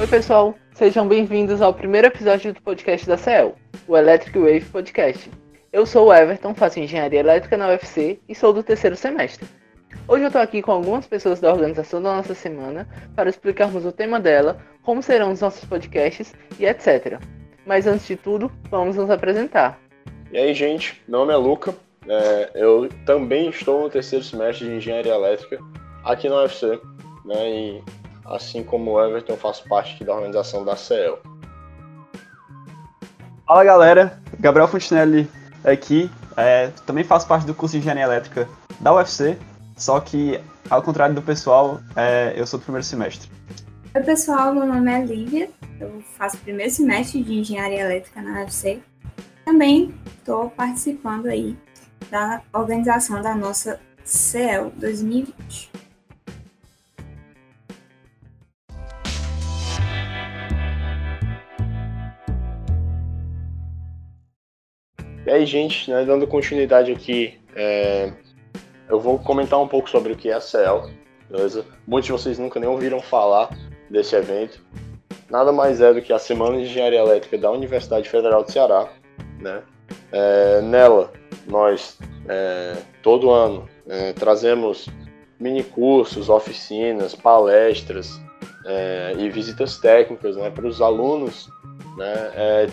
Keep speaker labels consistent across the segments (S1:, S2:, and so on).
S1: Oi, pessoal, sejam bem-vindos ao primeiro episódio do podcast da CEL, o Electric Wave Podcast. Eu sou o Everton, faço engenharia elétrica na UFC e sou do terceiro semestre. Hoje eu estou aqui com algumas pessoas da organização da nossa semana para explicarmos o tema dela, como serão os nossos podcasts e etc. Mas antes de tudo, vamos nos apresentar.
S2: E aí, gente, meu nome é Luca, é, eu também estou no terceiro semestre de engenharia elétrica aqui na UFC, né, e assim como o Everton, faço parte da organização da CEL.
S3: Fala galera, Gabriel Fontinelli aqui, é, também faço parte do curso de engenharia elétrica da UFC, só que ao contrário do pessoal, é, eu sou do primeiro semestre.
S4: Oi pessoal, meu nome é Lívia, eu faço o primeiro semestre de engenharia elétrica na UFC. Também estou participando aí da organização da nossa CEL 2020.
S2: E aí, gente, né, dando continuidade aqui, é, eu vou comentar um pouco sobre o que é a CEL, beleza? Muitos de vocês nunca nem ouviram falar desse evento. Nada mais é do que a Semana de Engenharia Elétrica da Universidade Federal do Ceará, né? É, nela, nós, é, todo ano, é, trazemos mini cursos, oficinas, palestras é, e visitas técnicas né, para os alunos né,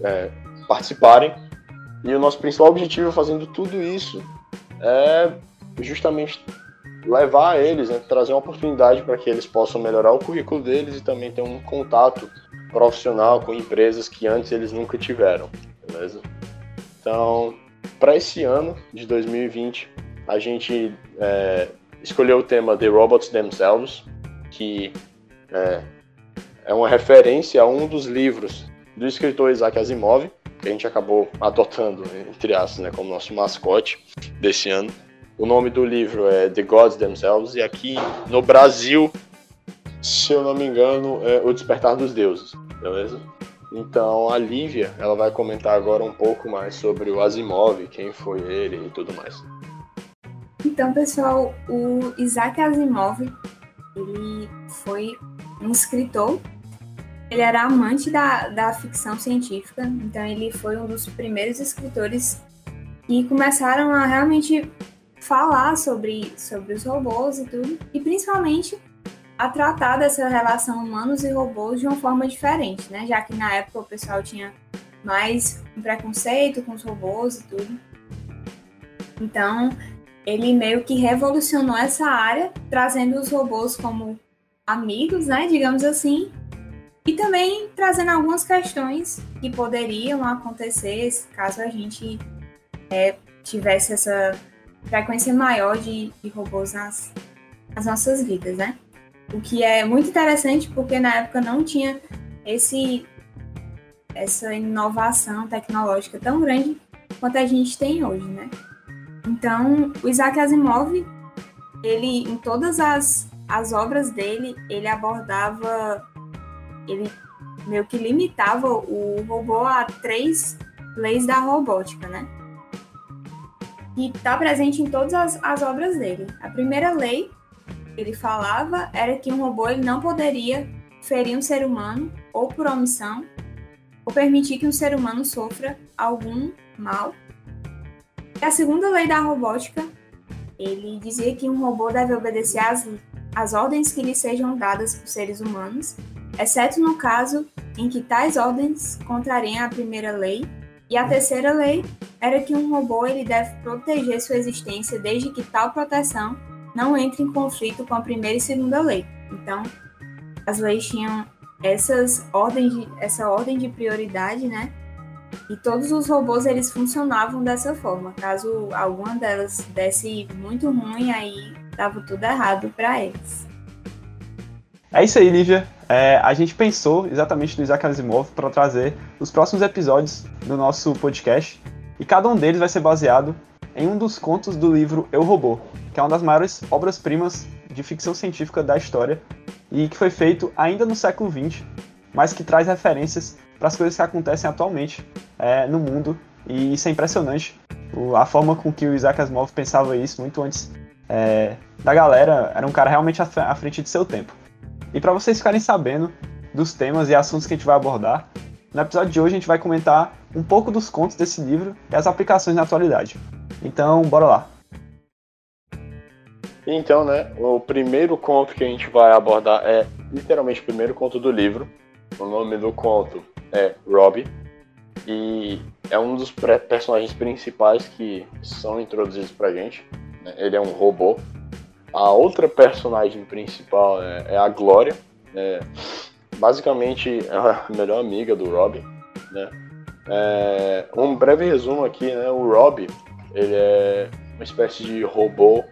S2: é, participarem e o nosso principal objetivo fazendo tudo isso é justamente levar eles, né, trazer uma oportunidade para que eles possam melhorar o currículo deles e também ter um contato profissional com empresas que antes eles nunca tiveram, beleza? Então, para esse ano de 2020, a gente é, escolheu o tema The Robots Themselves, que é, é uma referência a um dos livros do escritor Isaac Asimov, que a gente acabou adotando, entre aspas, né, como nosso mascote desse ano. O nome do livro é The Gods Themselves, e aqui no Brasil, se eu não me engano, é O Despertar dos Deuses, beleza? Então a Lívia, ela vai comentar agora um pouco mais sobre o Asimov, quem foi ele e tudo mais.
S4: Então, pessoal, o Isaac Asimov, ele foi um escritor ele era amante da, da ficção científica, então ele foi um dos primeiros escritores que começaram a realmente falar sobre, sobre os robôs e tudo, e principalmente a tratar dessa relação humanos e robôs de uma forma diferente, né? Já que na época o pessoal tinha mais um preconceito com os robôs e tudo. Então, ele meio que revolucionou essa área, trazendo os robôs como amigos, né, digamos assim, e também trazendo algumas questões que poderiam acontecer caso a gente é, tivesse essa frequência maior de, de robôs nas, nas nossas vidas, né? O que é muito interessante porque na época não tinha esse essa inovação tecnológica tão grande quanto a gente tem hoje, né? Então, o Isaac Asimov, ele em todas as, as obras dele, ele abordava ele meio que limitava o robô a três leis da robótica, né? E está presente em todas as, as, obras dele. A primeira lei que ele falava era que um robô ele não poderia ferir um ser humano ou por omissão ou permitir que um ser humano sofra algum mal. E a segunda lei da robótica, ele dizia que um robô deve obedecer às, às ordens que lhe sejam dadas por seres humanos exceto no caso em que tais ordens contrariem a primeira lei, e a terceira lei era que um robô ele deve proteger sua existência desde que tal proteção não entre em conflito com a primeira e segunda lei. Então, as leis tinham essas ordens de, essa ordem de prioridade, né? E todos os robôs eles funcionavam dessa forma. Caso alguma delas desse muito ruim, aí dava tudo errado para eles.
S3: É isso aí, Lívia. É, a gente pensou exatamente no Isaac Asimov para trazer os próximos episódios do nosso podcast e cada um deles vai ser baseado em um dos contos do livro Eu Robô, que é uma das maiores obras-primas de ficção científica da história e que foi feito ainda no século XX, mas que traz referências para as coisas que acontecem atualmente é, no mundo e isso é impressionante. A forma com que o Isaac Asimov pensava isso muito antes é, da galera era um cara realmente à frente de seu tempo. E para vocês ficarem sabendo, dos temas e assuntos que a gente vai abordar. No episódio de hoje a gente vai comentar um pouco dos contos desse livro e as aplicações na atualidade. Então, bora lá.
S2: Então, né, o primeiro conto que a gente vai abordar é literalmente o primeiro conto do livro. O nome do conto é Robbie e é um dos personagens principais que são introduzidos pra gente. Né? Ele é um robô. A outra personagem principal é, é a Glória. É, basicamente é a melhor amiga do Robbie. Né? É, um breve resumo aqui, né? O Robbie, ele é uma espécie de robô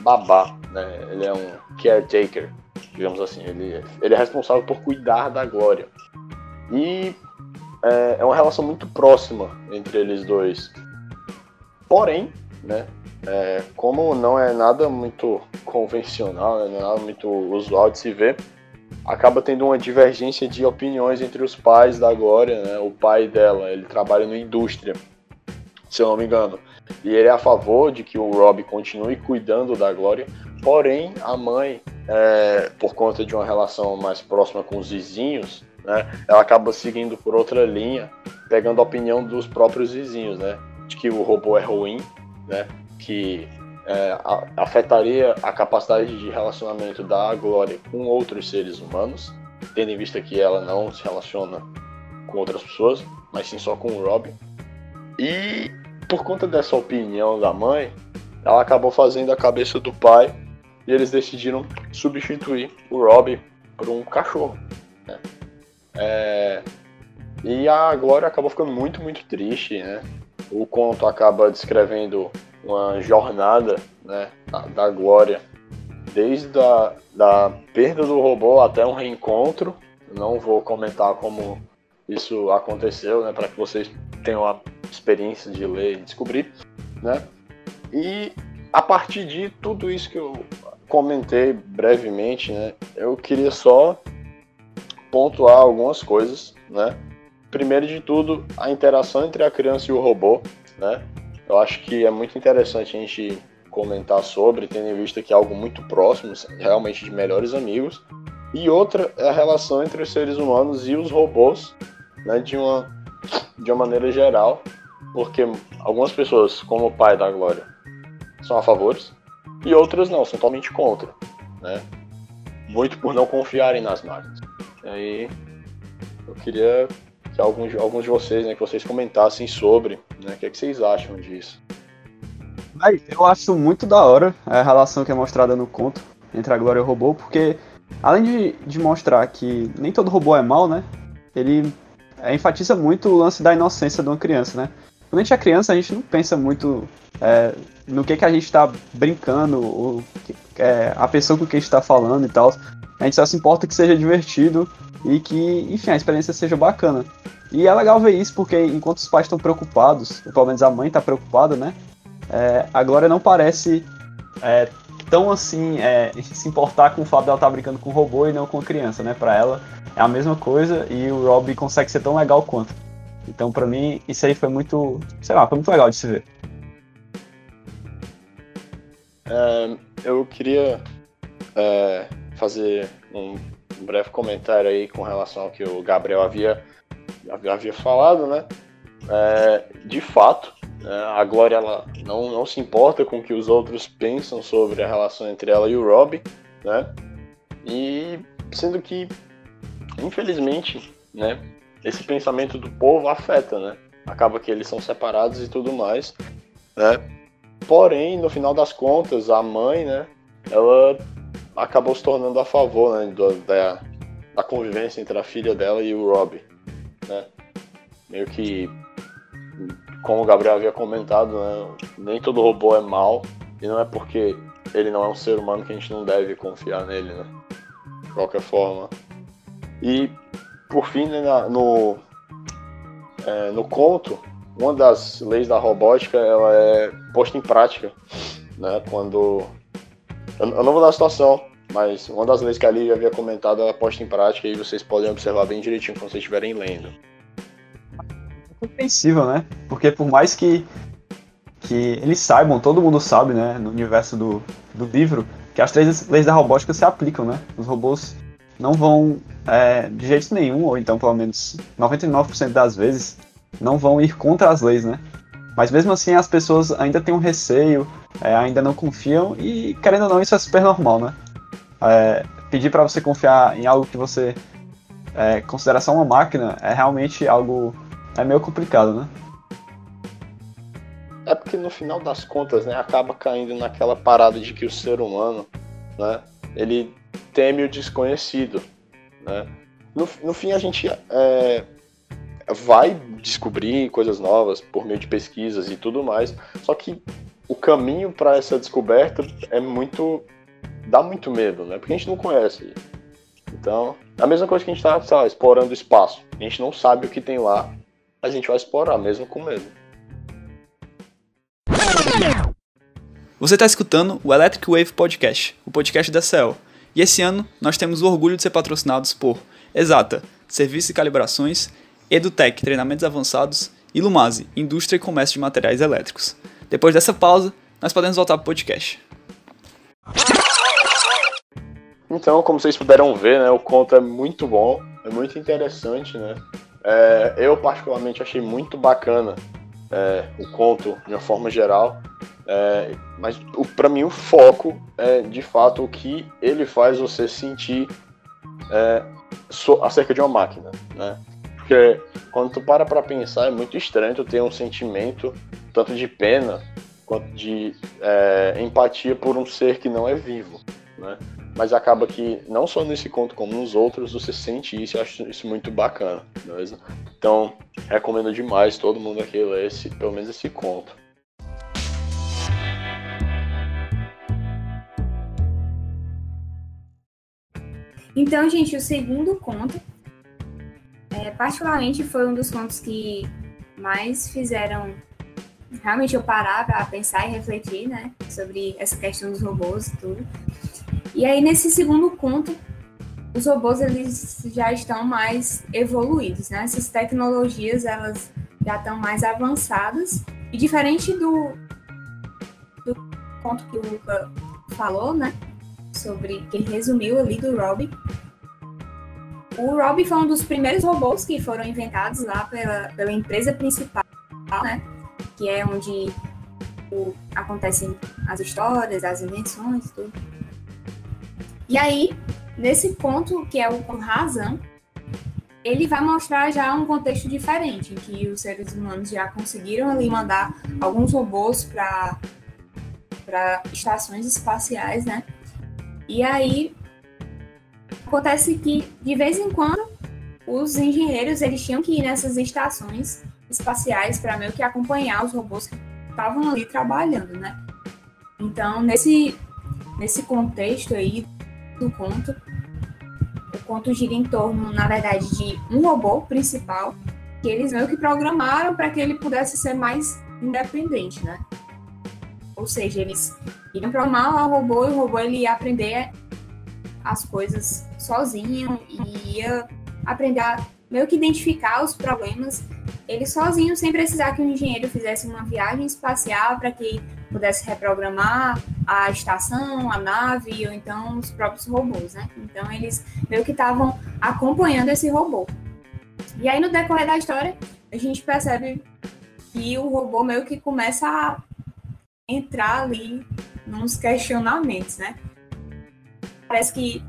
S2: babá, né? Ele é um caretaker, digamos assim. Ele, ele é responsável por cuidar da Glória. E é, é uma relação muito próxima entre eles dois. Porém, né? É, como não é nada muito convencional, né, não é nada muito usual de se ver, acaba tendo uma divergência de opiniões entre os pais da Glória, né? O pai dela, ele trabalha na indústria, se eu não me engano. E ele é a favor de que o Rob continue cuidando da Glória, porém a mãe, é, por conta de uma relação mais próxima com os vizinhos, né, ela acaba seguindo por outra linha, pegando a opinião dos próprios vizinhos, né, de que o robô é ruim, né, que é, afetaria a capacidade de relacionamento da Glória com outros seres humanos, tendo em vista que ela não se relaciona com outras pessoas, mas sim só com o Rob. E por conta dessa opinião da mãe, ela acabou fazendo a cabeça do pai e eles decidiram substituir o Rob por um cachorro. Né? É... E a Glória acabou ficando muito, muito triste, né? O conto acaba descrevendo uma jornada né, da Glória, desde a da perda do robô até um reencontro. Não vou comentar como isso aconteceu, né, para que vocês tenham a experiência de ler e descobrir, né? E a partir de tudo isso que eu comentei brevemente, né, eu queria só pontuar algumas coisas, né? Primeiro de tudo, a interação entre a criança e o robô, né? Eu acho que é muito interessante a gente comentar sobre, tendo em vista que é algo muito próximo, realmente de melhores amigos. E outra é a relação entre os seres humanos e os robôs, né, de uma de uma maneira geral, porque algumas pessoas, como o pai da Glória, são a favor e outras não, são totalmente contra, né? Muito por não confiarem nas máquinas. E aí eu queria que alguns, alguns de vocês, né, que vocês comentassem sobre, né, o que, é que vocês acham disso.
S3: Eu acho muito da hora a relação que é mostrada no conto entre a Glória e o robô, porque além de, de mostrar que nem todo robô é mal, né? Ele é, enfatiza muito o lance da inocência de uma criança, né? Quando a gente é criança, a gente não pensa muito é, no que, que a gente está brincando, ou, é, a pessoa com quem a gente está falando e tal. A gente só se importa que seja divertido e que, enfim, a experiência seja bacana. E é legal ver isso porque enquanto os pais estão preocupados, ou pelo menos a mãe está preocupada, né? É, a Glória não parece é, tão assim é, se importar com o fato dela estar tá brincando com o robô e não com a criança, né? Para ela é a mesma coisa e o Rob consegue ser tão legal quanto. Então, para mim, isso aí foi muito, sei lá, foi muito legal de se ver.
S2: É, eu queria é, fazer um breve comentário aí com relação ao que o Gabriel havia, havia falado, né? É, de fato, né, a Glória ela não, não se importa com o que os outros pensam sobre a relação entre ela e o Rob, né? E sendo que, infelizmente, né, esse pensamento do povo afeta, né? Acaba que eles são separados e tudo mais, né? Porém, no final das contas, a mãe, né, ela acabou se tornando a favor né, da, da convivência entre a filha dela e o Rob, né? Meio que, como o Gabriel havia comentado, né, nem todo robô é mal e não é porque ele não é um ser humano que a gente não deve confiar nele, né? De qualquer forma. E, por fim, né, no, é, no conto, uma das leis da robótica ela é posta em prática, né? Quando eu, eu não vou dar a situação, mas uma das leis que a Lívia havia comentado ela posta em prática e vocês podem observar bem direitinho quando vocês estiverem lendo.
S3: É compreensível, né? Porque por mais que que eles saibam, todo mundo sabe, né, no universo do, do livro, que as três leis da robótica se aplicam, né? Os robôs não vão, é, de jeito nenhum, ou então pelo menos 99% das vezes, não vão ir contra as leis, né? Mas mesmo assim as pessoas ainda têm um receio, é, ainda não confiam e querendo ou não isso é super normal, né? É, pedir para você confiar em algo que você é, considera só uma máquina é realmente algo é meio complicado, né?
S2: É porque no final das contas, né, acaba caindo naquela parada de que o ser humano, né, ele teme o desconhecido, né? No, no fim a gente é, vai descobrir coisas novas por meio de pesquisas e tudo mais, só que o caminho para essa descoberta é muito dá muito medo, né? Porque a gente não conhece. Então, a mesma coisa que a gente está explorando o espaço. A gente não sabe o que tem lá, a gente vai explorar mesmo com medo.
S5: Você está escutando o Electric Wave Podcast, o podcast da CEL. E esse ano nós temos o orgulho de ser patrocinados por Exata, Serviços e Calibrações, EduTech, Treinamentos Avançados e Lumase, Indústria e Comércio de Materiais Elétricos. Depois dessa pausa, nós podemos voltar para o podcast.
S2: Então, como vocês puderam ver, né, o conto é muito bom, é muito interessante, né? É, eu particularmente achei muito bacana é, o conto de uma forma geral, é, mas para mim o foco é de fato o que ele faz você sentir é, so, acerca de uma máquina, né? Porque quando tu para para pensar é muito estranho tu ter um sentimento tanto de pena quanto de é, empatia por um ser que não é vivo, né? mas acaba que não só nesse conto como nos outros você sente isso, eu acho isso muito bacana, beleza? Então, recomendo demais todo mundo aqui ler esse, pelo menos esse conto.
S4: Então, gente, o segundo conto, particularmente foi um dos contos que mais fizeram realmente eu parar para pensar e refletir, né, sobre essa questão dos robôs e tudo. E aí, nesse segundo conto, os robôs eles já estão mais evoluídos, né? Essas tecnologias elas já estão mais avançadas e diferente do, do conto que o Luca falou, né? Sobre que ele resumiu ali do Robbie. O Robbie foi um dos primeiros robôs que foram inventados lá pela, pela empresa principal, né? Que é onde o, acontecem as histórias, as invenções, tudo. E aí, nesse ponto, que é o com razão, ele vai mostrar já um contexto diferente, em que os seres humanos já conseguiram ali mandar alguns robôs para estações espaciais, né? E aí acontece que de vez em quando os engenheiros eles tinham que ir nessas estações espaciais para meio que acompanhar os robôs que estavam ali trabalhando, né? Então, nesse nesse contexto aí do conto. O conto gira em torno, na verdade, de um robô principal que eles meio que programaram para que ele pudesse ser mais independente, né? Ou seja, eles iriam programar o robô e o robô ele ia aprender as coisas sozinho e ia aprender a meio que identificar os problemas ele sozinho, sem precisar que o engenheiro fizesse uma viagem espacial para que pudesse reprogramar a estação, a nave ou então os próprios robôs, né? Então eles meio que estavam acompanhando esse robô. E aí no decorrer da história a gente percebe que o robô meio que começa a entrar ali nos questionamentos, né? Parece que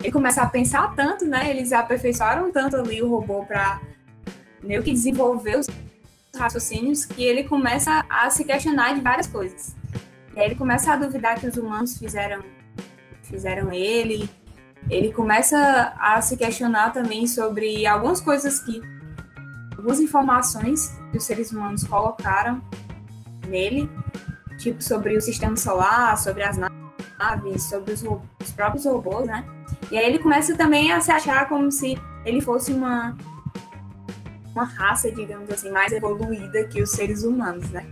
S4: ele começa a pensar tanto, né? Eles aperfeiçoaram tanto ali o robô para meio que desenvolver os raciocínios que ele começa a se questionar de várias coisas. E aí ele começa a duvidar que os humanos fizeram, fizeram ele. Ele começa a se questionar também sobre algumas coisas que. algumas informações que os seres humanos colocaram nele, tipo sobre o sistema solar, sobre as naves, sobre os, os próprios robôs, né? E aí ele começa também a se achar como se ele fosse uma uma raça, digamos assim, mais evoluída que os seres humanos, né?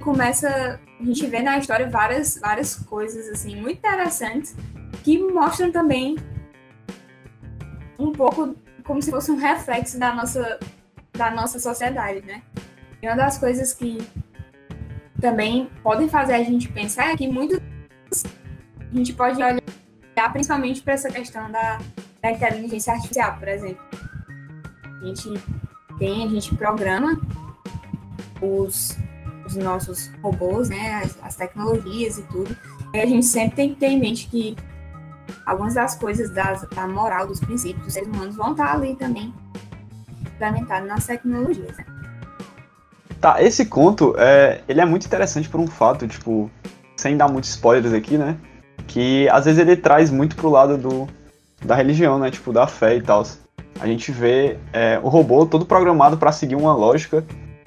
S4: Começa, a gente vê na história várias, várias coisas, assim, muito interessantes que mostram também um pouco como se fosse um reflexo da nossa, da nossa sociedade, né? E uma das coisas que também podem fazer a gente pensar que muitos a gente pode olhar principalmente para essa questão da, da inteligência artificial, por exemplo. A gente tem, a gente programa os, os nossos robôs, né, as, as tecnologias e tudo. E a gente sempre tem que ter em mente que algumas das coisas das, da moral, dos princípios dos seres humanos vão estar ali também implementados nas tecnologias. Né?
S3: Tá, esse conto, é, ele é muito interessante por um fato, tipo, sem dar muitos spoilers aqui, né? Que às vezes ele traz muito pro lado do, da religião, né? Tipo, da fé e tal. A gente vê é, o robô todo programado para seguir uma lógica,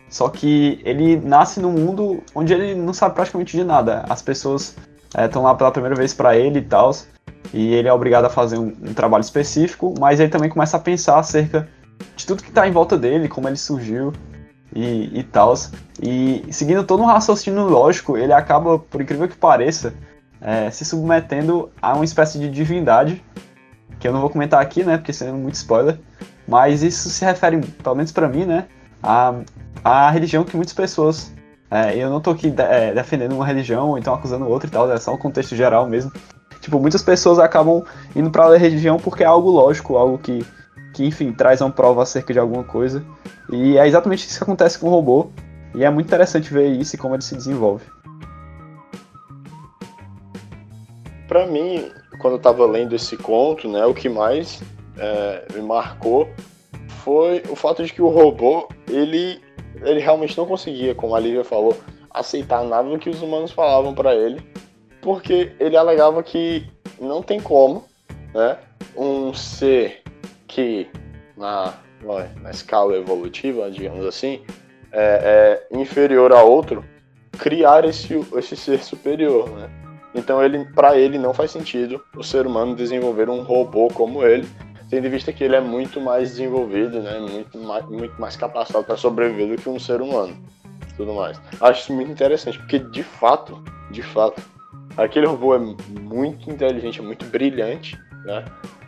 S3: só que ele nasce num mundo onde ele não sabe praticamente de nada. As pessoas estão é, lá pela primeira vez para ele e tal, e ele é obrigado a fazer um, um, trabalho específico, mas ele também começa a pensar acerca de tudo que está em volta dele, como ele surgiu e, e tal. E seguindo todo um raciocínio lógico, ele acaba, por incrível que pareça, é, se submetendo a uma espécie de divindade, que eu não vou comentar aqui, né, porque sendo muito spoiler, mas isso se refere, pelo menos para mim, né, a, a religião que muitas pessoas é, eu não tô aqui é, defendendo uma religião ou então acusando outra e tal, é só um contexto geral mesmo. Tipo, muitas pessoas acabam indo pra religião porque é algo lógico, algo que, que, enfim, traz uma prova acerca de alguma coisa. E é exatamente isso que acontece com o robô. E é muito interessante ver isso e como ele se desenvolve.
S2: Para mim, quando eu tava lendo esse conto, né, o que mais é, me marcou foi o fato de que o robô, ele ele realmente não conseguia, como a Lívia falou, aceitar nada do que os humanos falavam para ele, porque ele alegava que não tem como, né, um ser que na, na escala evolutiva, digamos assim, é, é inferior a outro, criar esse, esse ser superior, né? Então ele, para ele não faz sentido o ser humano desenvolver um robô como ele, tendo em vista que ele é muito mais desenvolvido, né, muito mais, muito mais capacitado para sobreviver do que um ser humano, tudo mais. Acho isso muito interessante, porque de fato, de fato, aquele robô é muito inteligente, é muito brilhante, né?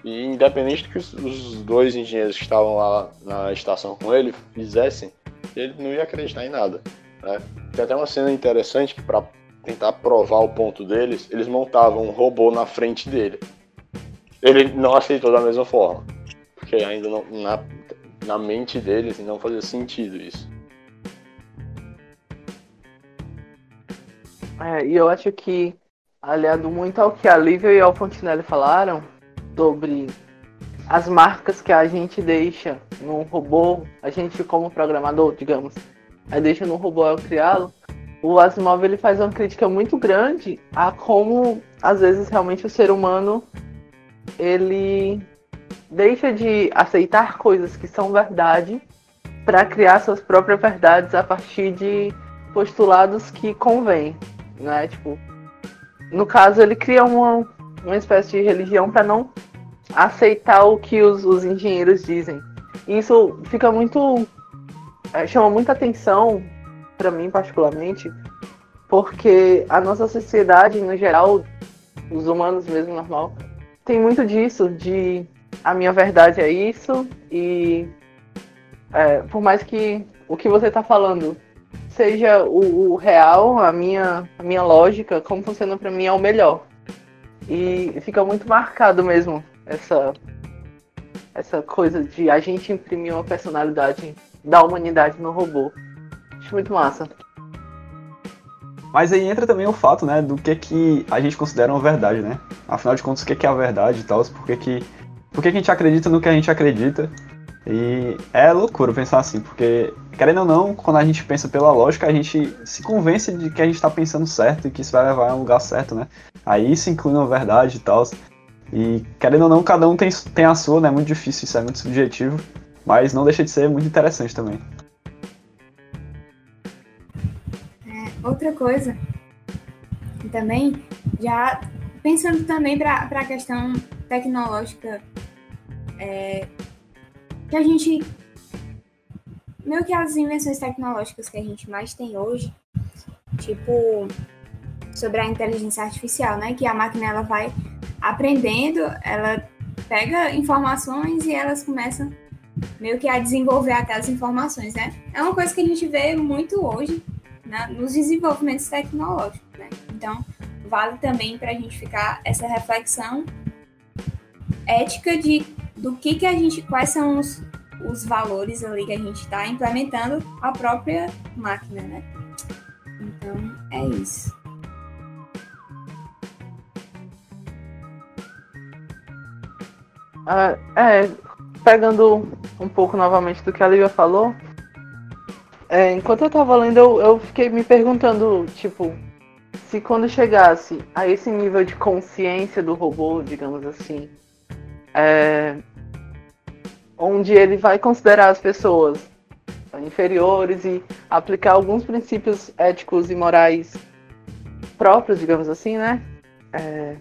S2: E independente do que os, dois engenheiros que estavam lá na estação com ele fizessem, ele não ia acreditar em nada. Né? Tem até uma cena interessante que para tentar provar o ponto deles, eles montavam um robô na frente dele ele não aceitou da mesma forma. Porque ainda não, na, na mente deles não fazia sentido isso.
S1: É, e eu acho que, aliado muito ao que a Lívia e o Fontinelli falaram sobre as marcas que a gente deixa no robô, a gente como programador, digamos, deixa no robô ao criá-lo, o Asimov ele faz uma crítica muito grande a como às vezes realmente o ser humano ele deixa de aceitar coisas que são verdade para criar suas próprias verdades a partir de postulados que convêm, né? Tipo, no caso ele cria uma, uma espécie de religião para não aceitar o que os, os engenheiros dizem. E isso fica muito é, chama muita atenção para mim particularmente, porque a nossa sociedade no geral, os humanos mesmo normal, tem muito disso, de a minha verdade é isso, e é, por mais que o que você está falando seja o, o, real, a minha, a minha lógica, como funciona para mim é o melhor. E fica muito marcado mesmo essa, essa coisa de a gente imprimir uma personalidade da humanidade no robô. Acho muito massa.
S3: Mas aí entra também o fato, né, do que que a gente considera uma verdade, né? Afinal de contas, o que é a verdade e tal, por que que, por que que a gente acredita no que a gente acredita. E é loucura pensar assim, porque, querendo ou não, quando a gente pensa pela lógica, a gente se convence de que a gente está pensando certo e que isso vai levar a um lugar certo, né? Aí isso inclui uma verdade e tal. E, querendo ou não, cada um tem, tem a sua, né? É muito difícil, isso é muito subjetivo, mas não deixa de ser muito interessante também.
S4: Outra coisa, também, já pensando também para a questão tecnológica, é, que a gente. Meio que as invenções tecnológicas que a gente mais tem hoje, tipo, sobre a inteligência artificial, né? Que a máquina ela vai aprendendo, ela pega informações e elas começam meio que a desenvolver aquelas informações, né? É uma coisa que a gente vê muito hoje na, nos desenvolvimentos tecnológicos. Né? Então, vale também para a gente ficar essa reflexão ética de do que, que a gente, quais são os, os valores ali que a gente está implementando a própria máquina, né? Então é isso.
S1: Ah, é, pegando um pouco novamente do que a Lívia falou, é, enquanto eu tava lendo, eu, eu fiquei me perguntando, tipo, se quando chegasse a esse nível de consciência do robô, digamos assim, é, onde ele vai considerar as pessoas inferiores e aplicar alguns princípios éticos e morais próprios, digamos assim, né? É,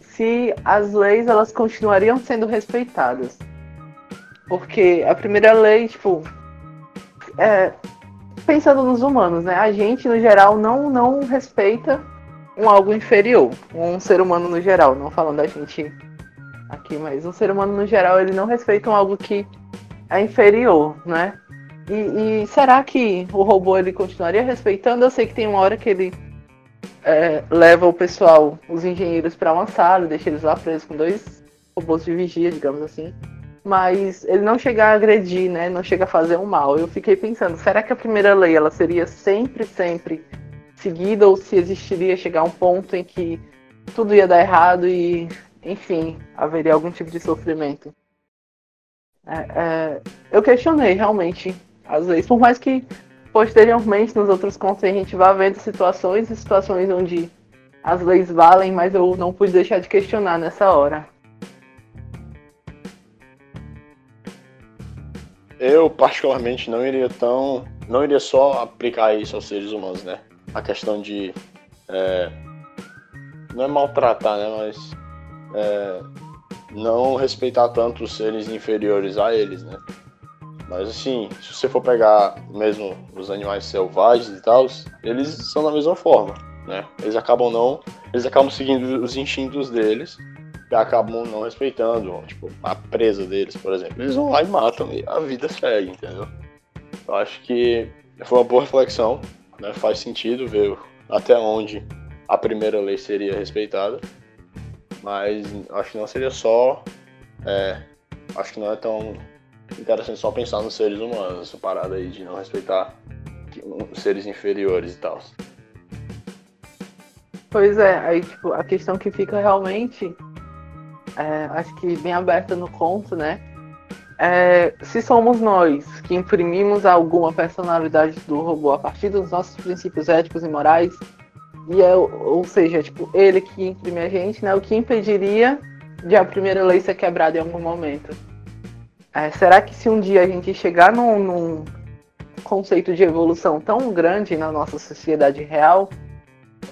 S1: se as leis elas continuariam sendo respeitadas, porque a primeira lei, tipo, é, pensando nos humanos, né? A gente no geral não não respeita um algo inferior, um ser humano no geral, não falando da gente aqui, mas um ser humano no geral ele não respeita algo que é inferior, né? E, e, será que o robô ele continuaria respeitando? Eu sei que tem uma hora que ele é, leva o pessoal, os engenheiros, para uma sala, deixa eles lá presos com dois robôs de vigia, digamos assim. Mas ele não chega a agredir, né? Não chega a fazer um mal. Eu fiquei pensando, será que a primeira lei ela seria sempre, sempre seguida ou se existiria chegar um ponto em que tudo ia dar errado e, enfim, haveria algum tipo de sofrimento? É, é, eu questionei realmente às vezes, por mais que posteriormente nos outros contos a gente vá vendo situações e situações onde as leis valem, mas eu não pude deixar de questionar nessa hora.
S2: Eu particularmente não iria tão, não iria só aplicar isso aos seres humanos, né? A questão de é, não é maltratar, né? Mas é, não respeitar tanto os seres inferiores a eles, né? Mas assim, se você for pegar mesmo os animais selvagens e tal, eles são da mesma forma, né? Eles acabam não, eles acabam seguindo os instintos deles e acabam não respeitando, tipo, a presa deles, por exemplo. Eles vão lá e matam e a vida segue, entendeu? Eu acho que foi uma boa reflexão, né? Faz sentido ver até onde a primeira lei seria respeitada, mas acho que não seria só, é, acho que não é tão interessante só pensar nos seres humanos, essa parada aí de não respeitar seres inferiores e tal.
S1: Pois é, aí tipo, a questão que fica realmente, é, acho que bem aberta no conto, né? É, se somos nós que imprimimos alguma personalidade do robô a partir dos nossos princípios éticos e morais, e é, ou seja, tipo, ele que imprime a gente, né? O que impediria de a primeira lei ser quebrada em algum momento? É, será que se um dia a gente chegar num, num, conceito de evolução tão grande na nossa sociedade real,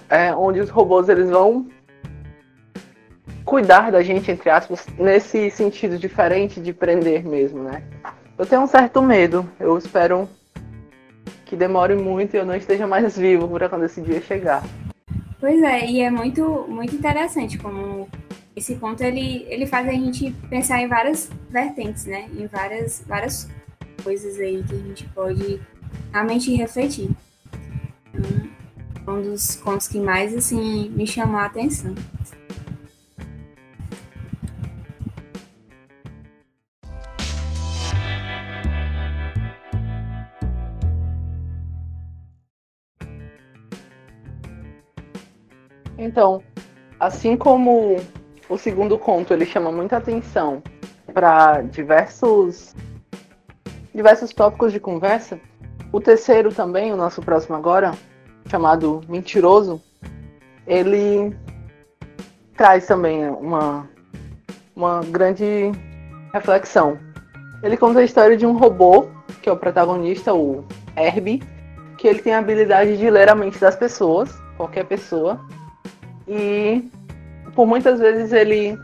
S1: é, onde os robôs eles vão cuidar da gente, entre aspas, nesse sentido diferente de prender mesmo, né? Eu tenho um certo medo. Eu espero que demore muito e eu não esteja mais vivo para quando esse dia chegar.
S4: Pois é, e é muito, muito interessante como esse ponto ele, ele faz a gente pensar em várias vertentes, né? Em várias, várias coisas aí que a gente pode realmente refletir. Então, um dos contos que mais assim me chamou a atenção.
S1: Então, assim como o segundo conto ele chama muita atenção para diversos diversos tópicos de conversa. O terceiro também, o nosso próximo agora, chamado Mentiroso, ele traz também uma uma grande reflexão. Ele conta a história de um robô, que é o protagonista, o Herbie, que ele tem a habilidade de ler a mente das pessoas, qualquer pessoa, e por muitas vezes ele,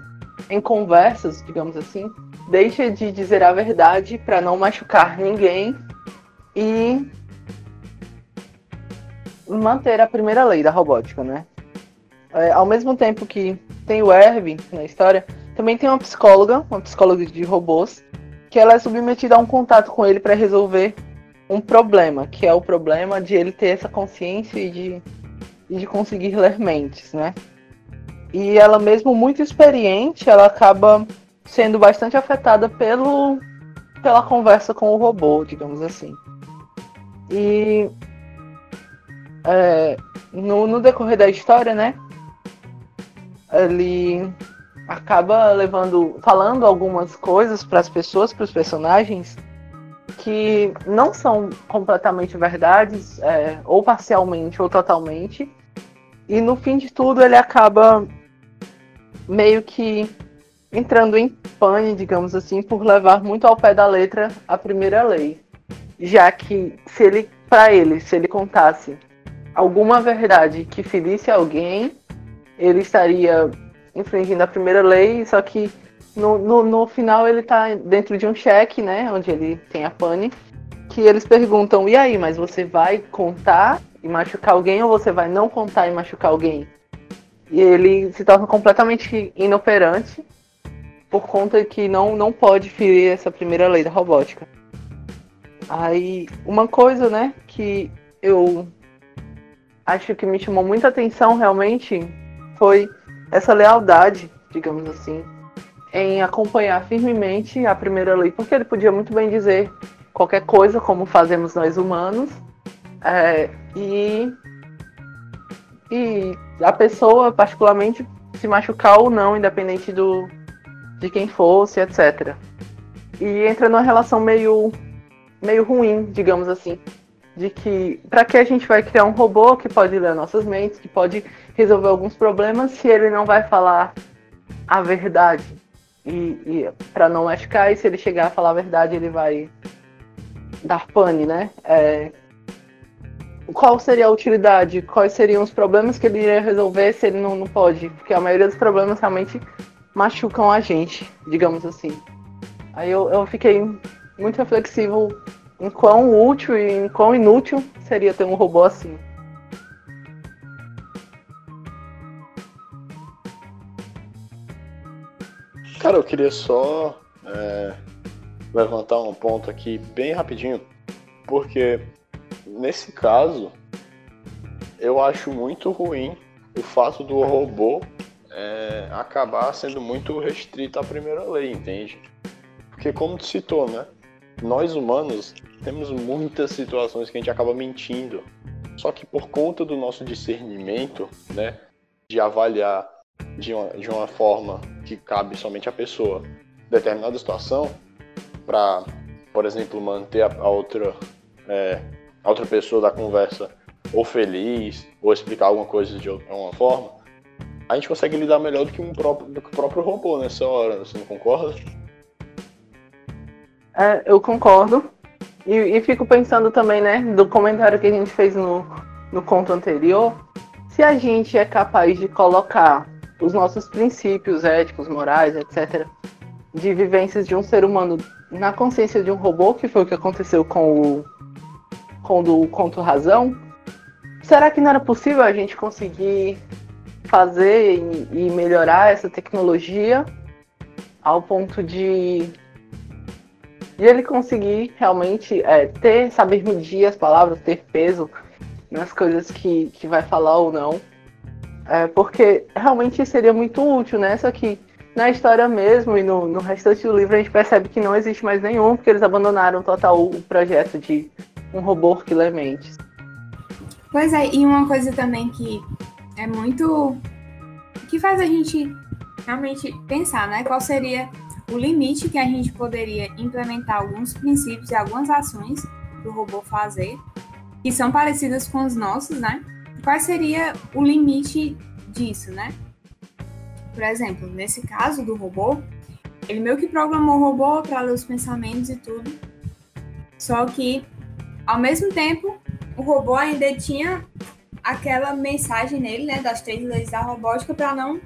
S1: em conversas, digamos assim, deixa de dizer a verdade para não machucar ninguém e manter a primeira lei da robótica, né? É, ao mesmo tempo que tem o Erwin na história, também tem uma psicóloga, uma psicóloga de robôs, que ela é submetida a um contato com ele para resolver um problema, que é o problema de ele ter essa consciência e de, e de conseguir ler mentes, né? e ela mesmo muito experiente, ela acaba sendo bastante afetada pelo pela conversa com o robô, digamos assim. E é, no, no decorrer da história, né? Ele acaba levando, falando algumas coisas para as pessoas, para os personagens, que não são completamente verdades, é, ou parcialmente ou totalmente. E no fim de tudo ele acaba meio que entrando em pane, digamos assim, por levar muito ao pé da letra a primeira lei. Já que se ele, para ele, se ele contasse alguma verdade que ferisse alguém, ele estaria infringindo a primeira lei, só que no, no, no final ele está dentro de um cheque, né, onde ele tem a pane, que eles perguntam, e aí, mas você vai contar e machucar alguém ou você vai não contar e machucar alguém? E ele se torna completamente inoperante por conta que não, não pode ferir essa primeira lei da robótica. Aí, uma coisa, né, que eu acho que me chamou muita atenção realmente foi essa lealdade, digamos assim, em acompanhar firmemente a primeira lei, porque ele podia muito bem dizer qualquer coisa, como fazemos nós humanos, é, e, e a pessoa, particularmente, se machucar ou não, independente do, de quem fosse, etc. E entra numa relação meio, meio ruim, digamos assim, de que para que a gente vai criar um robô que pode ler nossas mentes, que pode resolver alguns problemas, se ele não vai falar a verdade e, e para não machucar, e se ele chegar a falar a verdade, ele vai dar pane, né? É, qual seria a utilidade? Quais seriam os problemas que ele iria resolver se ele não, não pode? Porque a maioria dos problemas realmente machucam a gente, digamos assim. Aí eu, eu fiquei muito reflexivo em quão útil e em quão inútil seria ter um robô assim.
S2: Cara, eu queria só é, levantar um ponto aqui bem rapidinho, porque nesse caso eu acho muito ruim o fato do robô é, acabar sendo muito restrito à primeira lei, entende? Porque como tu citou, né? Nós humanos temos muitas situações que a gente acaba mentindo. Só que por conta do nosso discernimento, né, de avaliar de uma, de uma forma que cabe somente à pessoa determinada situação, para, por exemplo, manter a, a outra, é, a outra pessoa da conversa ou feliz, ou explicar alguma coisa de alguma forma, a gente consegue lidar melhor do que, um próprio, do que o próprio robô nessa hora, você não concorda?
S1: É, eu concordo. E, e, fico pensando também, né, do comentário que a gente fez no, no conto anterior, se a gente é capaz de colocar os nossos princípios éticos, morais, etc., de vivências de um ser humano na consciência de um robô, que foi o que aconteceu com o, com o conto Razão, será que não era possível a gente conseguir fazer e, e melhorar essa tecnologia ao ponto de, de ele conseguir realmente é, ter, saber medir as palavras, ter peso nas coisas que, que vai falar ou não. É, porque realmente seria muito útil, né? Só que na história mesmo e no, no restante do livro a gente percebe que não existe mais nenhum, porque eles abandonaram total o projeto de um robô que lê mentes.
S4: Pois é, e uma coisa também que é muito. que faz a gente realmente pensar, né? Qual seria o limite que a gente poderia implementar alguns princípios e algumas ações para o robô fazer, que são parecidas com os nossos, né? Qual seria o limite disso, né? Por exemplo, nesse caso do robô, ele meio que programou o robô para ler os pensamentos e tudo. Só que, ao mesmo tempo, o robô ainda tinha aquela mensagem nele, né, das três leis da robótica para não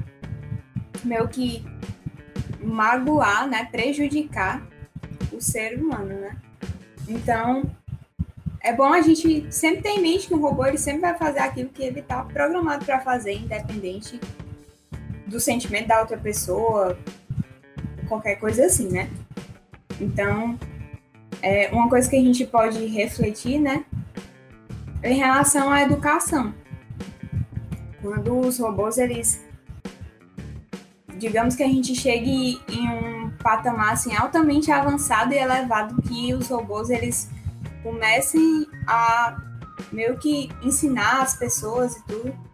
S4: meio que magoar, né, prejudicar o ser humano, né? Então, é bom a gente sempre ter em mente que o robô ele sempre vai fazer aquilo que ele está programado para fazer, independente do sentimento da outra pessoa, qualquer coisa assim, né? Então, é uma coisa que a gente pode refletir, né, em relação à educação. Quando os robôs eles digamos que a gente chegue em um patamar assim, altamente avançado e elevado que os robôs eles comecem a meio que ensinar as pessoas e tudo.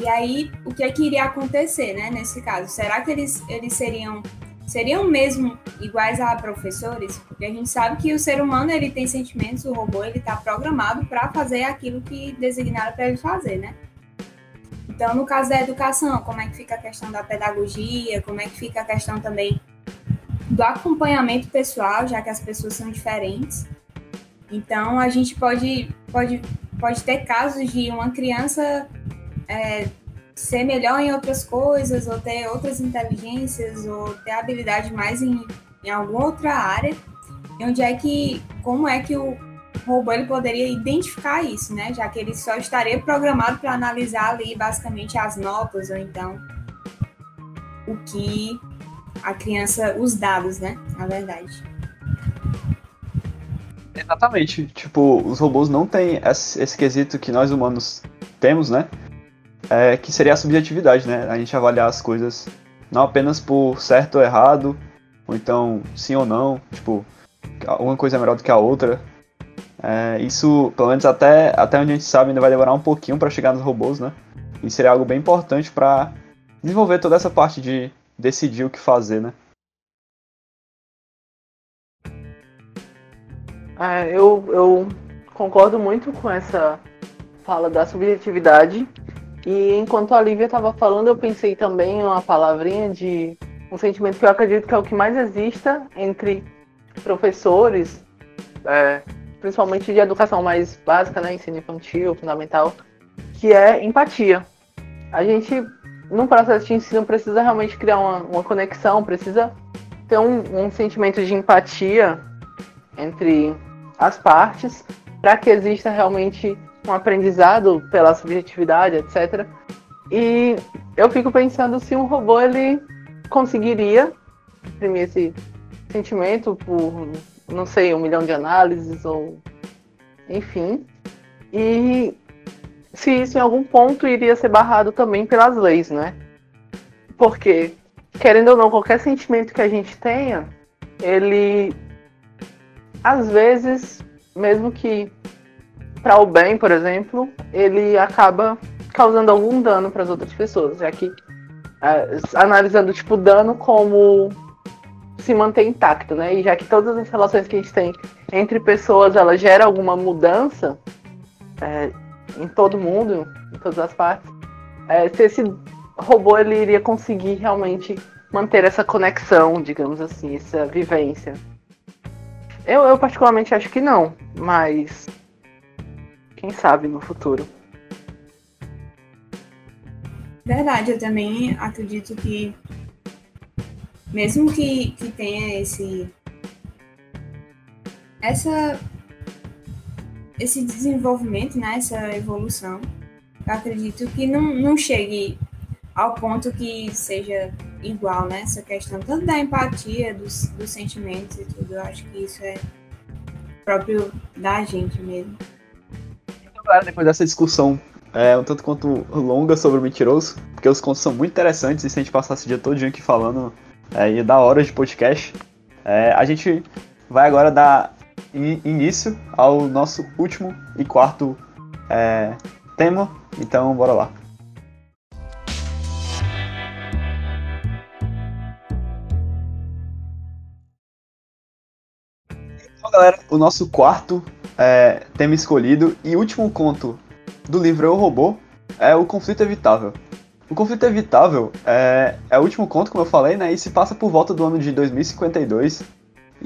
S4: E aí, o que é que iria acontecer, né, nesse caso? Será que eles, eles seriam seriam mesmo iguais a professores? Porque a gente sabe que o ser humano ele tem sentimentos, o robô ele está programado para fazer aquilo que designaram para ele fazer, né? Então, no caso da educação, como é que fica a questão da pedagogia? Como é que fica a questão também do acompanhamento pessoal, já que as pessoas são diferentes? Então, a gente pode, pode, pode ter casos de uma criança é, ser melhor em outras coisas, ou ter outras inteligências, ou ter habilidade mais em, em alguma outra área. E onde é que, como é que o robô ele poderia identificar isso, né? Já que ele só estaria programado para analisar ali basicamente as notas, ou então o que a criança, os dados, né? Na verdade.
S3: Exatamente. Tipo, os robôs não têm esse, esse quesito que nós humanos temos, né? É, que seria a subjetividade, né? A gente avaliar as coisas não apenas por certo ou errado, ou então sim ou não, tipo, uma coisa é melhor do que a outra. É, isso, pelo menos até, até onde a gente sabe, ainda vai demorar um pouquinho para chegar nos robôs, né? E seria algo bem importante para desenvolver toda essa parte de decidir o que fazer, né?
S1: É, eu, eu concordo muito com essa fala da subjetividade. E enquanto a Lívia estava falando, eu pensei também uma palavrinha de um sentimento que eu acredito que é o que mais exista entre professores, é, principalmente de educação mais básica, né, ensino infantil, fundamental, que é empatia. A gente, no processo de ensino, precisa realmente criar uma, uma conexão, precisa ter um, um sentimento de empatia entre as partes, para que exista realmente um aprendizado pela subjetividade, etc. E eu fico pensando se um robô ele conseguiria imprimir esse sentimento por, não sei, um milhão de análises ou enfim. E se isso em algum ponto iria ser barrado também pelas leis, né? Porque, querendo ou não, qualquer sentimento que a gente tenha, ele às vezes, mesmo que para o bem, por exemplo, ele acaba causando algum dano para as outras pessoas, já que é, analisando tipo dano como se manter intacto, né? E já que todas as relações que a gente tem entre pessoas, ela gera alguma mudança é, em todo mundo, em todas as partes, é, se esse robô ele iria conseguir realmente manter essa conexão, digamos assim, essa vivência. Eu, eu particularmente acho que não, mas quem sabe no futuro.
S4: Verdade, eu também acredito que mesmo que, que tenha esse essa esse desenvolvimento, né, essa evolução, eu acredito que não, não chegue ao ponto que seja igual, né? Essa questão tanto da empatia, dos, dos sentimentos e tudo. Eu acho que isso é próprio da gente mesmo.
S3: Então, galera, depois dessa discussão é, um tanto quanto longa sobre o mentiroso, porque os contos são muito interessantes e se a gente passasse o dia todo aqui falando, é, ia dar horas de podcast. É, a gente vai agora dar in início ao nosso último e quarto é, tema, então bora lá. galera, o nosso quarto é, tema escolhido e último conto do livro Eu Robô é O Conflito Evitável. O Conflito Evitável é, é o último conto, como eu falei, né? E se passa por volta do ano de 2052,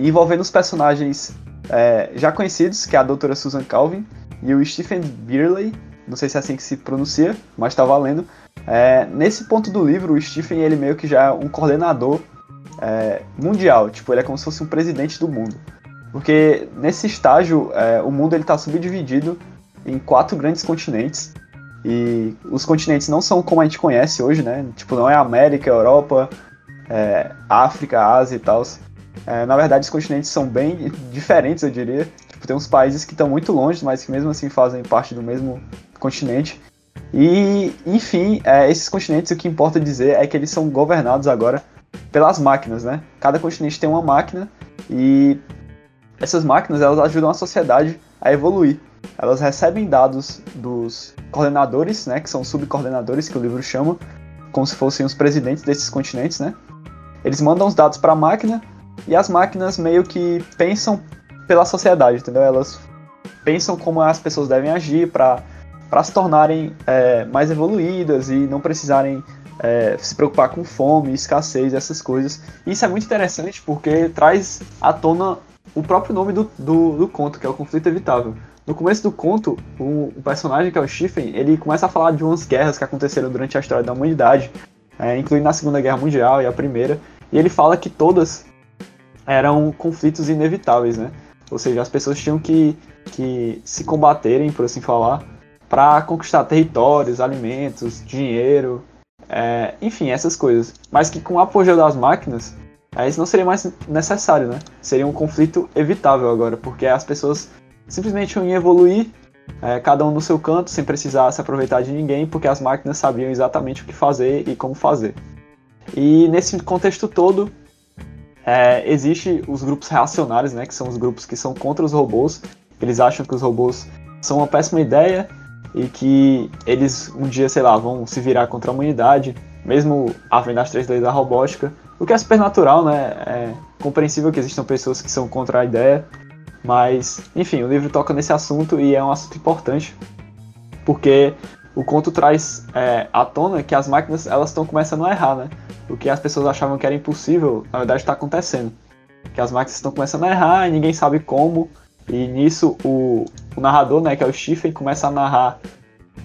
S3: envolvendo os personagens é, já conhecidos, que é a doutora Susan Calvin e o Stephen Birley, não sei se é assim que se pronuncia, mas tá valendo. É, nesse ponto do livro, o Stephen ele meio que já é um coordenador é, mundial, tipo, ele é como se fosse um presidente do mundo. Porque nesse estágio, é, o mundo está subdividido em quatro grandes continentes. E os continentes não são como a gente conhece hoje, né? Tipo, não é América, Europa, é, África, Ásia e tal. É, na verdade, os continentes são bem diferentes, eu diria. Tipo, tem uns países que estão muito longe, mas que mesmo assim fazem parte do mesmo continente. E, enfim, é, esses continentes, o que importa dizer é que eles são governados agora pelas máquinas, né? Cada continente tem uma máquina e essas máquinas elas ajudam a sociedade a evoluir. Elas recebem dados dos coordenadores, né, que são subcoordenadores que o livro chama, como se fossem os presidentes desses continentes, né? Eles mandam os dados para a máquina e as máquinas meio que pensam pela sociedade, entendeu? Elas pensam como as pessoas devem agir para se tornarem é, mais evoluídas e não precisarem é, se preocupar com fome, escassez, essas coisas. Isso é muito interessante porque traz à tona o próprio nome do, do, do conto, que é o conflito evitável. No começo do conto, o, o, personagem que é o Stephen, ele começa a falar de umas guerras que aconteceram durante a história da humanidade, é, incluindo a Segunda Guerra Mundial e a Primeira, e ele fala que todas eram conflitos inevitáveis, né? Ou seja, as pessoas tinham que, que se combaterem, por assim falar, para conquistar territórios, alimentos, dinheiro, é, enfim, essas coisas. Mas que com o apoio das máquinas, é, isso não seria mais necessário, né? Seria um conflito evitável agora, porque as pessoas simplesmente iam evoluir, é, cada um no seu canto, sem precisar se aproveitar de ninguém, porque as máquinas sabiam exatamente o que fazer e como fazer. E nesse contexto todo, é, existe os grupos reacionários, né, que são os grupos que são contra os robôs. Eles acham que os robôs são uma péssima ideia e que eles um dia, sei lá, vão se virar contra a humanidade, mesmo havendo as três leis da robótica, o que é super natural, né? É compreensível que existam pessoas que são contra a ideia, mas, enfim, o livro toca nesse assunto e é um assunto importante, porque o conto traz é, à tona que as máquinas elas estão começando a errar, né? O que as pessoas achavam que era impossível, na verdade está acontecendo. Que as máquinas estão começando a errar e ninguém sabe como, e nisso o, o narrador, né, que é o Stephen, começa a narrar.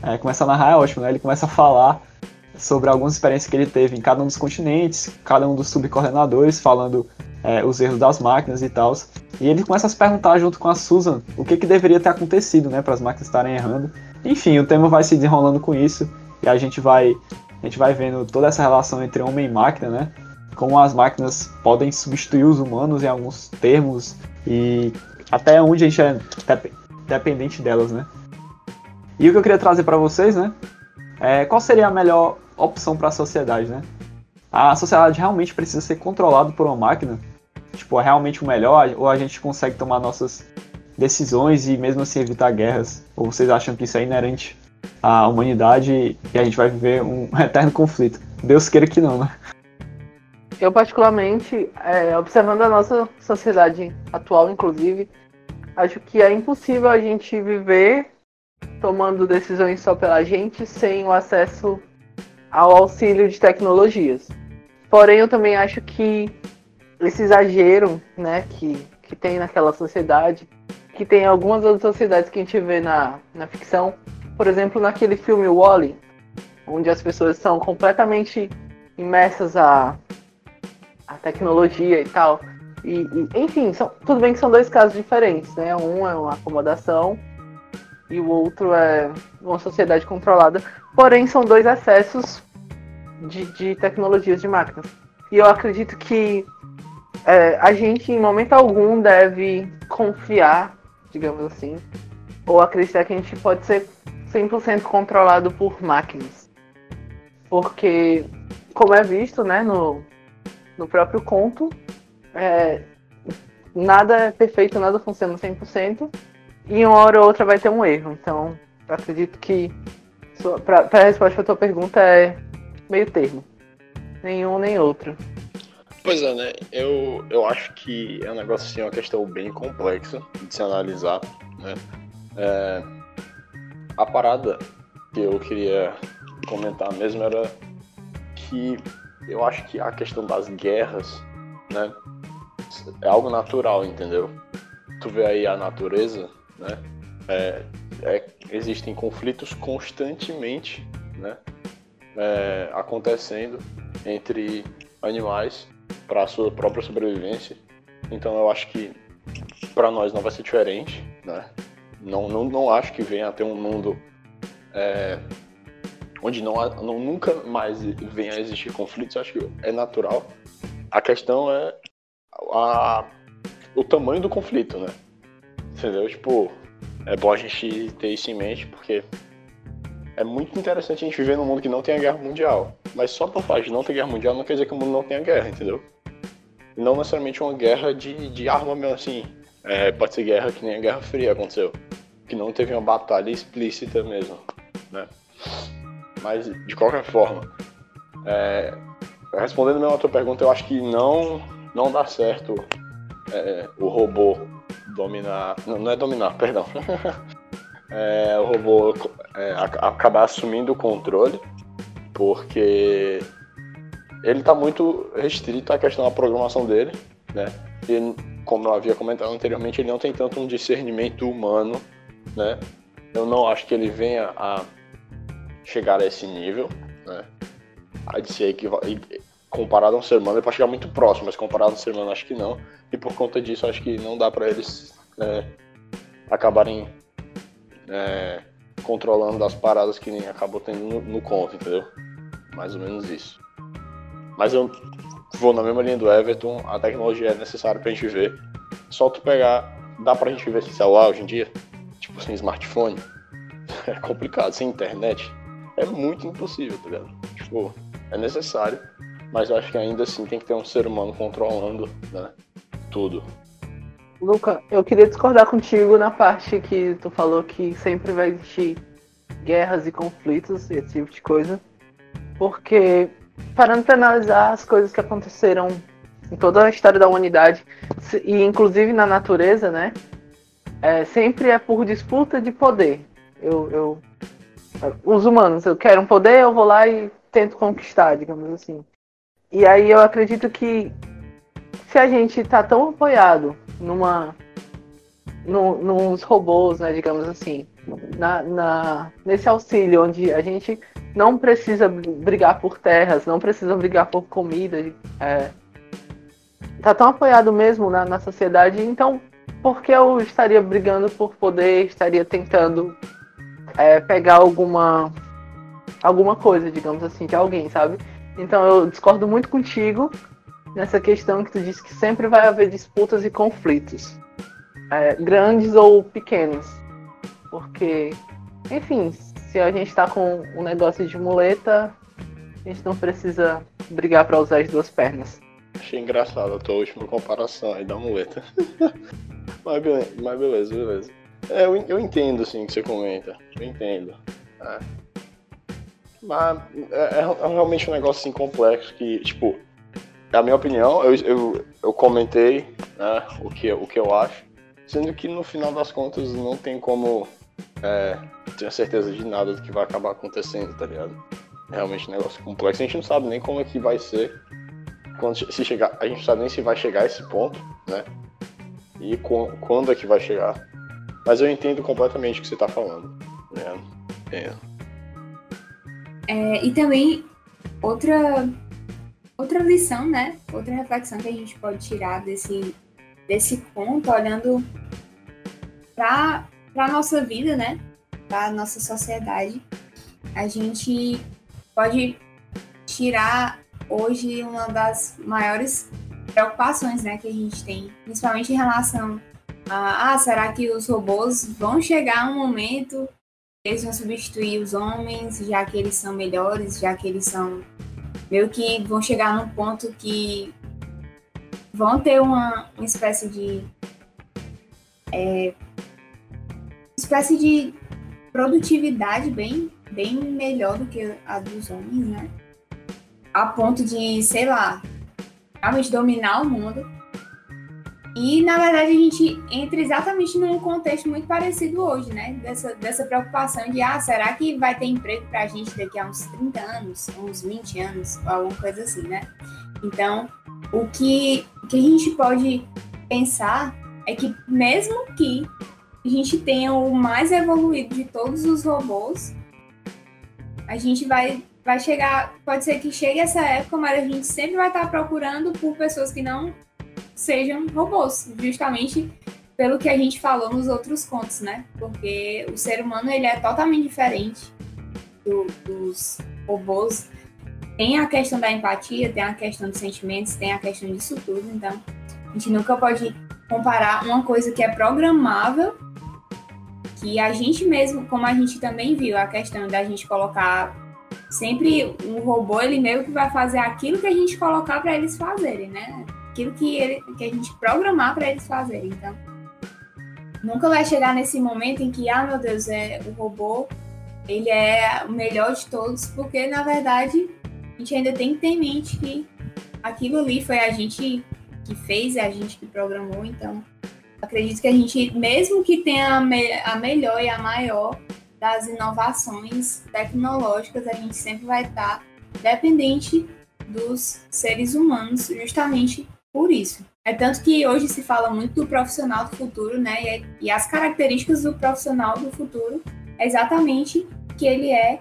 S3: É, começa a narrar é ótimo, né? Ele começa a falar sobre algumas experiências que ele teve em cada um dos continentes, cada um dos subcoordenadores, falando é, os erros das máquinas e tal. E ele começa a se perguntar junto com a Susan o que, que deveria ter acontecido, né, para as máquinas estarem errando. Enfim, o tema vai se desenrolando com isso e a gente vai a gente vai vendo toda essa relação entre homem e máquina, né? Como as máquinas podem substituir os humanos em alguns termos e até onde a gente é dependente delas, né? E o que eu queria trazer para vocês, né? É qual seria a melhor opção para a sociedade, né? A sociedade realmente precisa ser controlada por uma máquina? Tipo, é realmente o melhor? Ou a gente consegue tomar nossas decisões e mesmo assim evitar guerras? Ou vocês acham que isso é inerente à humanidade e a gente vai viver um eterno conflito? Deus queira que não, né?
S1: Eu, particularmente, é, observando a nossa sociedade atual, inclusive, acho que é impossível a gente viver tomando decisões só pela gente sem o acesso ao auxílio de tecnologias. Porém, eu também acho que esse exagero né, que, que tem naquela sociedade, que tem algumas outras sociedades que a gente vê na, na ficção, por exemplo, naquele filme Wally, onde as pessoas são completamente imersas a a tecnologia e tal. E, e, enfim, são, tudo bem que são dois casos diferentes, né? Um é uma acomodação e o outro é uma sociedade controlada. Porém, são dois acessos de, de tecnologias de máquinas. E eu acredito que é, a gente, em momento algum, deve confiar, digamos assim, ou acreditar que a gente pode ser 100% controlado por máquinas. Porque, como é visto né, no, no próprio conto, é, nada é perfeito, nada funciona 100%, e uma hora ou outra vai ter um erro. Então, eu acredito que para a resposta para tua pergunta é meio termo. Nenhum nem outro.
S2: Pois é, né? Eu, eu acho que é um negócio assim, uma questão bem complexa de se analisar, né? É, a parada que eu queria comentar mesmo era que eu acho que a questão das guerras, né, é algo natural, entendeu? Tu vê aí a natureza, né, é, é, existem conflitos constantemente, né, é, acontecendo entre animais para a sua própria sobrevivência. Então eu acho que para nós não vai ser diferente, né? Não, não, não acho que venha a ter um mundo é, onde não, não nunca mais venha a existir conflitos, acho que é natural. A questão é a, o tamanho do conflito, né? Entendeu? Tipo, é bom a gente ter isso em mente, porque é muito interessante a gente viver num mundo que não tem a guerra mundial. Mas só por fato de não ter guerra mundial não quer dizer que o mundo não tenha guerra, entendeu? Não necessariamente uma guerra de, de arma mesmo assim. É, pode ser guerra que nem a Guerra Fria aconteceu. Que não teve uma batalha explícita mesmo, né? Mas, de qualquer forma, é, respondendo mesmo a tua pergunta, eu acho que não, não dá certo é, o robô dominar. Não, não é dominar, perdão. é, o robô é, acabar assumindo o controle, porque ele está muito restrito à questão da programação dele, né? E, como eu havia comentado anteriormente, ele não tem tanto um discernimento humano, né? Eu não acho que ele venha a chegar a esse nível, né? A de ser comparado a um ser humano, ele pode chegar muito próximo, mas comparado a um ser humano, acho que não. E por conta disso, acho que não dá para eles é, acabarem é, controlando as paradas que nem acabou tendo no, no conto, entendeu? Mais ou menos isso. Mas eu vou na mesma linha do Everton, a tecnologia é necessária pra gente ver. Só tu pegar, dá pra gente ver sem celular hoje em dia? Tipo, sem smartphone? É complicado, sem internet? É muito impossível, tá ligado? Tipo, é necessário, mas eu acho que ainda assim tem que ter um ser humano controlando, né? Tudo.
S1: Luca, eu queria discordar contigo na parte que tu falou que sempre vai existir guerras e conflitos, esse tipo de coisa. Porque, parando para analisar as coisas que aconteceram em toda a história da humanidade, e inclusive na natureza, né? É, sempre é por disputa de poder. Eu, eu, os humanos, eu quero um poder, eu vou lá e tento conquistar, digamos assim. E aí eu acredito que se a gente está tão apoiado numa no, nos robôs, né, digamos assim, na, na, nesse auxílio onde a gente não precisa brigar por terras, não precisa brigar por comida, é, tá tão apoiado mesmo na, na sociedade, então por que eu estaria brigando por poder, estaria tentando é, pegar alguma alguma coisa, digamos assim, de alguém, sabe? Então eu discordo muito contigo nessa questão que tu disse que sempre vai haver disputas e conflitos, é, grandes ou pequenos, porque, enfim, se a gente está com um negócio de muleta, a gente não precisa brigar para usar as duas pernas.
S2: Achei engraçado a tua última comparação aí da muleta. mas, beleza, mas beleza, beleza. É, eu, eu entendo, assim, o que você comenta. Eu entendo. É. Mas é, é, é realmente um negócio assim complexo que, tipo, a minha opinião, eu, eu, eu comentei né, o, que, o que eu acho, sendo que no final das contas não tem como é, ter certeza de nada do que vai acabar acontecendo, tá ligado? É realmente um negócio complexo. A gente não sabe nem como é que vai ser quando se chegar. A gente não sabe nem se vai chegar a esse ponto, né? E com, quando é que vai chegar. Mas eu entendo completamente o que você tá falando. Né? É.
S4: É, e também outra outra lição, né? Outra reflexão que a gente pode tirar desse, desse conto, olhando para a nossa vida, né? Para a nossa sociedade. A gente pode tirar hoje uma das maiores preocupações né, que a gente tem, principalmente em relação a ah, será que os robôs vão chegar um momento eles vão substituir os homens, já que eles são melhores, já que eles são meio que vão chegar num ponto que vão ter uma, uma espécie de é, espécie de produtividade bem, bem melhor do que a dos homens, né? A ponto de, sei lá, realmente dominar o mundo. E, na verdade, a gente entra exatamente num contexto muito parecido hoje, né? Dessa, dessa preocupação de, ah, será que vai ter emprego pra gente daqui a uns 30 anos, uns 20 anos, ou alguma coisa assim, né? Então, o que, que a gente pode pensar é que mesmo que a gente tenha o mais evoluído de todos os robôs, a gente vai, vai chegar, pode ser que chegue essa época, mas a gente sempre vai estar procurando por pessoas que não sejam robôs, justamente pelo que a gente falou nos outros contos, né? Porque o ser humano ele é totalmente diferente do, dos robôs. Tem a questão da empatia, tem a questão dos sentimentos, tem a questão disso tudo. Então, a gente nunca pode comparar uma coisa que é programável, que a gente mesmo, como a gente também viu a questão da gente colocar sempre um robô, ele meio que vai fazer aquilo que a gente colocar para eles fazerem, né? Aquilo que, ele, que a gente programar para eles fazerem. Então, nunca vai chegar nesse momento em que, ah, meu Deus, é o robô, ele é o melhor de todos, porque na verdade a gente ainda tem que ter em mente que aquilo ali foi a gente que fez, é a gente que programou, então acredito que a gente, mesmo que tenha a, me a melhor e a maior das inovações tecnológicas, a gente sempre vai estar dependente dos seres humanos, justamente por isso. É tanto que hoje se fala muito do profissional do futuro, né? E, as características do profissional do futuro é exatamente que ele é,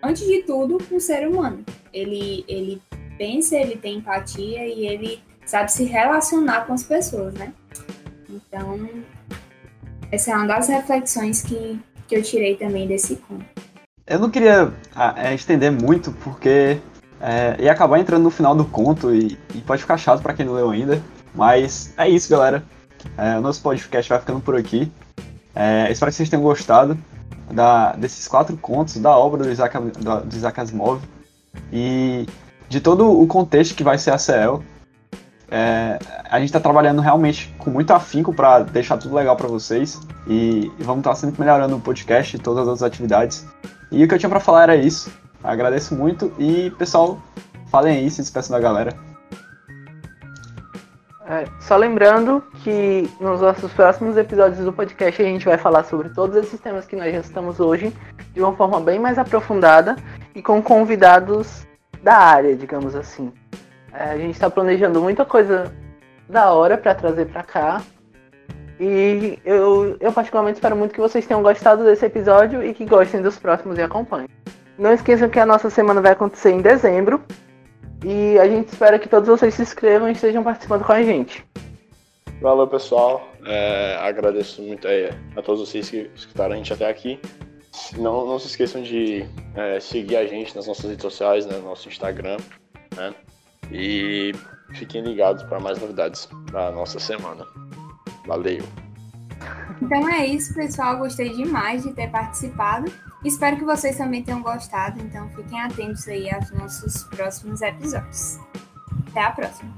S4: antes de tudo, um ser humano. Ele, ele pensa, ele tem empatia e ele sabe se relacionar com as pessoas, né? Então, essa é uma das reflexões que, que eu tirei também desse conto.
S3: Eu não queria ah, é, estender muito, porque é, ia acabar entrando no final do conto e, e pode ficar chato para quem não leu ainda. Mas é isso, galera. É, o nosso podcast vai ficando por aqui. É, espero que vocês tenham gostado da, desses quatro contos da obra do Isaac, do Isaac Asimov e de todo o contexto que vai ser a CL. É, a gente está trabalhando realmente com muito afinco para deixar tudo legal para vocês e, e vamos estar tá sempre melhorando o podcast e todas as outras atividades. E o que eu tinha para falar era isso. Agradeço muito e, pessoal, falem aí, se despeçam da galera.
S1: É, só lembrando que nos nossos próximos episódios do podcast a gente vai falar sobre todos esses temas que nós já estamos hoje de uma forma bem mais aprofundada e com convidados da área, digamos assim. É, a gente está planejando muita coisa da hora para trazer para cá. E eu, eu particularmente espero muito que vocês tenham gostado desse episódio e que gostem dos próximos e acompanhem. Não esqueçam que a nossa semana vai acontecer em dezembro. E a gente espera que todos vocês se inscrevam e estejam participando com a gente.
S2: Valeu, pessoal. É, agradeço muito a todos vocês que escutaram a gente até aqui. Não, não se esqueçam de é, seguir a gente nas nossas redes sociais, né, no nosso Instagram. Né? E fiquem ligados para mais novidades da nossa semana. Valeu!
S4: Então é isso, pessoal. Gostei demais de ter participado. Espero que vocês também tenham gostado. Então fiquem atentos aí aos nossos próximos episódios. Até a próxima!